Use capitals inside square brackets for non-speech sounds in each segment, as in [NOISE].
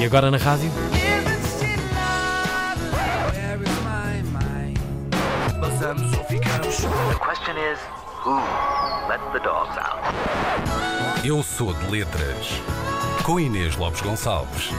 E agora na rádio? Passamos ou ficamos? The question is, who let the dogs out? Eu sou de letras. Com Inês Lopes Gonçalves.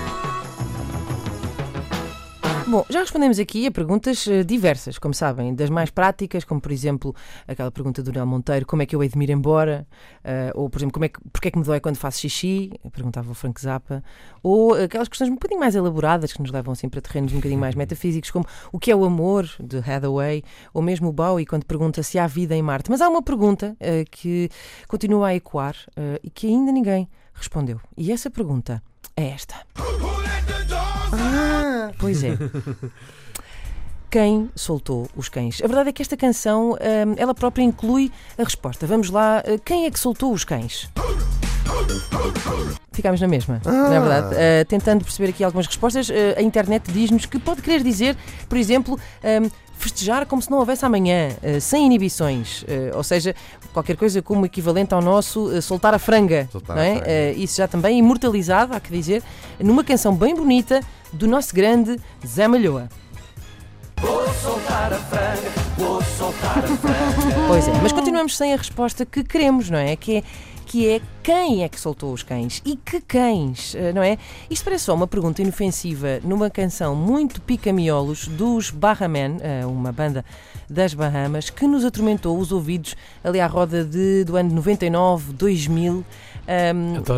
Bom, já respondemos aqui a perguntas eh, diversas, como sabem, das mais práticas, como por exemplo aquela pergunta do Nel Monteiro, como é que eu hei de me ir embora? Eh, ou, por exemplo, como é que, porque é que me dói quando faço xixi? Perguntava o Frank Zappa. Ou aquelas questões um bocadinho mais elaboradas, que nos levam assim para terrenos um bocadinho mais [LAUGHS] metafísicos, como o que é o amor, de Hathaway, ou mesmo o Bowie, quando pergunta se há vida em Marte. Mas há uma pergunta eh, que continua a ecoar eh, e que ainda ninguém respondeu. E essa pergunta é esta. Ah, pois é. Quem soltou os cães? A verdade é que esta canção, hum, ela própria inclui a resposta. Vamos lá, uh, quem é que soltou os cães? Ficámos na mesma, não é verdade? Uh, tentando perceber aqui algumas respostas, uh, a internet diz-nos que pode querer dizer, por exemplo, um, festejar como se não houvesse amanhã, uh, sem inibições. Uh, ou seja, qualquer coisa como equivalente ao nosso uh, soltar a franga. Soltar não a é? franga. isso já também imortalizado, há que dizer, numa canção bem bonita do nosso grande Zé Malhoa. Vou soltar a franga, vou soltar a franga. Pois é, mas continuamos sem a resposta que queremos, não é? Que é que é quem é que soltou os cães e que cães, eh, não é? Isto parece só uma pergunta inofensiva numa canção muito pica-miolos dos Bahaman, eh, uma banda das Bahamas, que nos atormentou os ouvidos ali à roda de, do ano 99, 2000. um,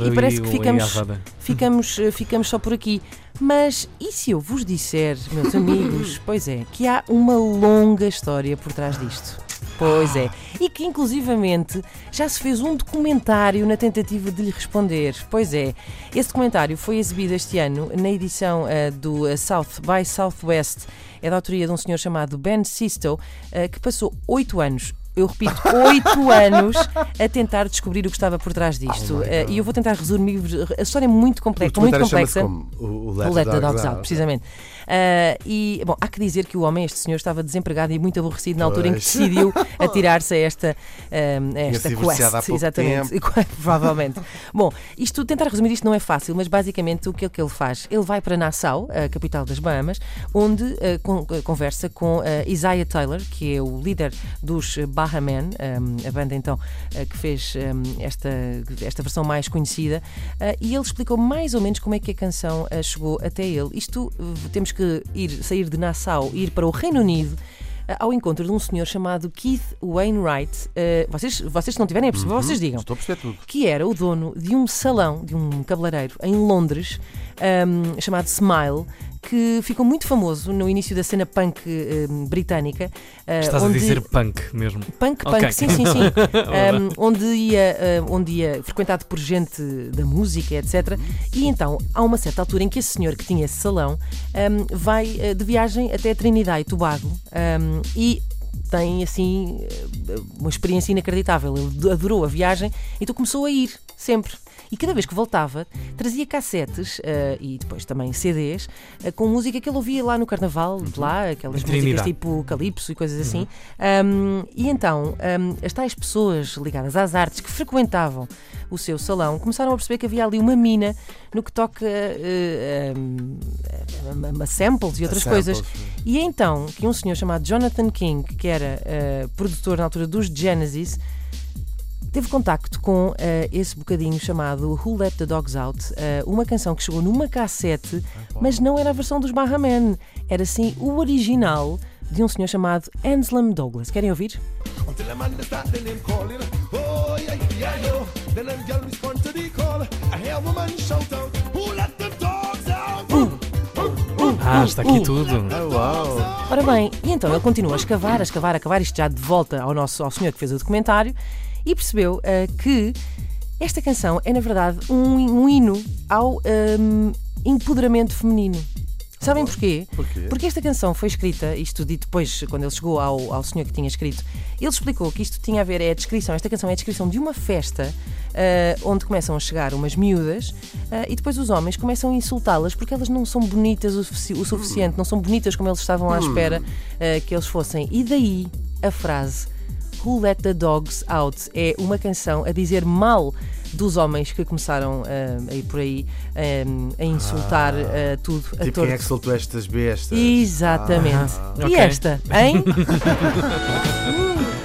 e parece ir que ficamos, ficamos, eh, ficamos só por aqui. Mas e se eu vos disser, meus amigos, [COUGHS] pois é, que há uma longa história por trás disto? Pois é. E que inclusivamente já se fez um documentário na tentativa de lhe responder. Pois é. Esse documentário foi exibido este ano na edição eh, do eh, South by Southwest. É da autoria de um senhor chamado Ben Sisto, eh, que passou oito anos. Eu repito, oito [LAUGHS] anos a tentar descobrir o que estava por trás disto. Eh, e eu vou tentar resumir. A história é muito complexa, muito complexa. como? O, o O Let the Dogs Out, precisamente. Ah, e, bom, há que dizer que o homem, este senhor, estava desempregado e muito aborrecido na altura em que Pois. decidiu [LAUGHS] atirar-se a esta, ah, a esta quest. Exatamente. [LAUGHS] Provavelmente. bom, isto, tentar resumir isto não é fácil, mas basicamente o que é que ele faz? Ele vai para Nassau, a capital das Bahamas, onde ah, con- conversa com ah, Isaiah Taylor, que é o líder dos Bahamen, ah, a banda então ah, que fez ah, esta, esta versão mais conhecida, ah, e ele explicou mais ou menos como é que a canção ah, chegou até ele. Isto uh, temos que ir, sair de Nassau e ir para o Reino Unido. ah, Ao encontro de um senhor chamado Keith Wainwright. Ah, vocês, vocês, não tiverem a perceber, vocês digam Estou a perceber tudo. que era o dono de um salão, de um cabeleireiro em Londres, ahm, chamado Smile, que ficou muito famoso no início da cena punk ahm, britânica. ah, Estás onde... a dizer punk mesmo. Punk, Ok. punk, sim, sim, sim. [LAUGHS] Um, onde, ia, um, onde ia frequentado por gente da música, etc. E então, há uma certa altura em que esse senhor que tinha esse salão um, vai uh, de viagem até Trinidade e Tobago um, e tem assim uh, uma experiência inacreditável. Ele adorou a viagem, então começou a ir sempre. E cada vez que voltava, trazia cassetes eh, e depois também CDs eh, com música que ele ouvia lá no carnaval, de lá, aquelas músicas tipo calypso e coisas assim. Um, e então, um, as tais pessoas ligadas às artes que frequentavam o seu salão começaram a perceber que havia ali uma mina no que toca eh, um, a- samples e outras samples, coisas. E é então que um senhor chamado Jonathan King, que era produtor na altura dos Genesis, teve contacto com eh, esse bocadinho chamado Who Let the Dogs Out, eh, uma canção que chegou numa cassete, mas não era a versão dos Bahamen, era sim o original de um senhor chamado Anselm Douglas. Querem ouvir? Ah, está aqui tudo. Ah, uau! Ora bem, e então ele continua a escavar, a escavar, a escavar, isto já de volta ao nosso ao senhor que fez o documentário, e percebeu eh, que esta canção é, na verdade, um, um hino ao ehm, empoderamento feminino. Sabem porquê? Porquê? Porque esta canção foi escrita, isto dito depois, quando ele chegou ao, ao senhor que tinha escrito, ele explicou que isto tinha a ver, é a descrição, esta canção é a descrição de uma festa ah, onde começam a chegar umas miúdas ah, e depois os homens começam a insultá-las porque elas não são bonitas o, sufici- o suficiente, não são bonitas como eles estavam à espera ah, que eles fossem. E daí a frase Who Let the Dogs Out é uma canção a dizer mal dos homens que começaram ah, a ir por aí ah, a insultar ah, tudo a Tipo, quem é que soltou estas bestas? Exatamente. Ah. E Ok. esta, hein? [LAUGHS] [LAUGHS]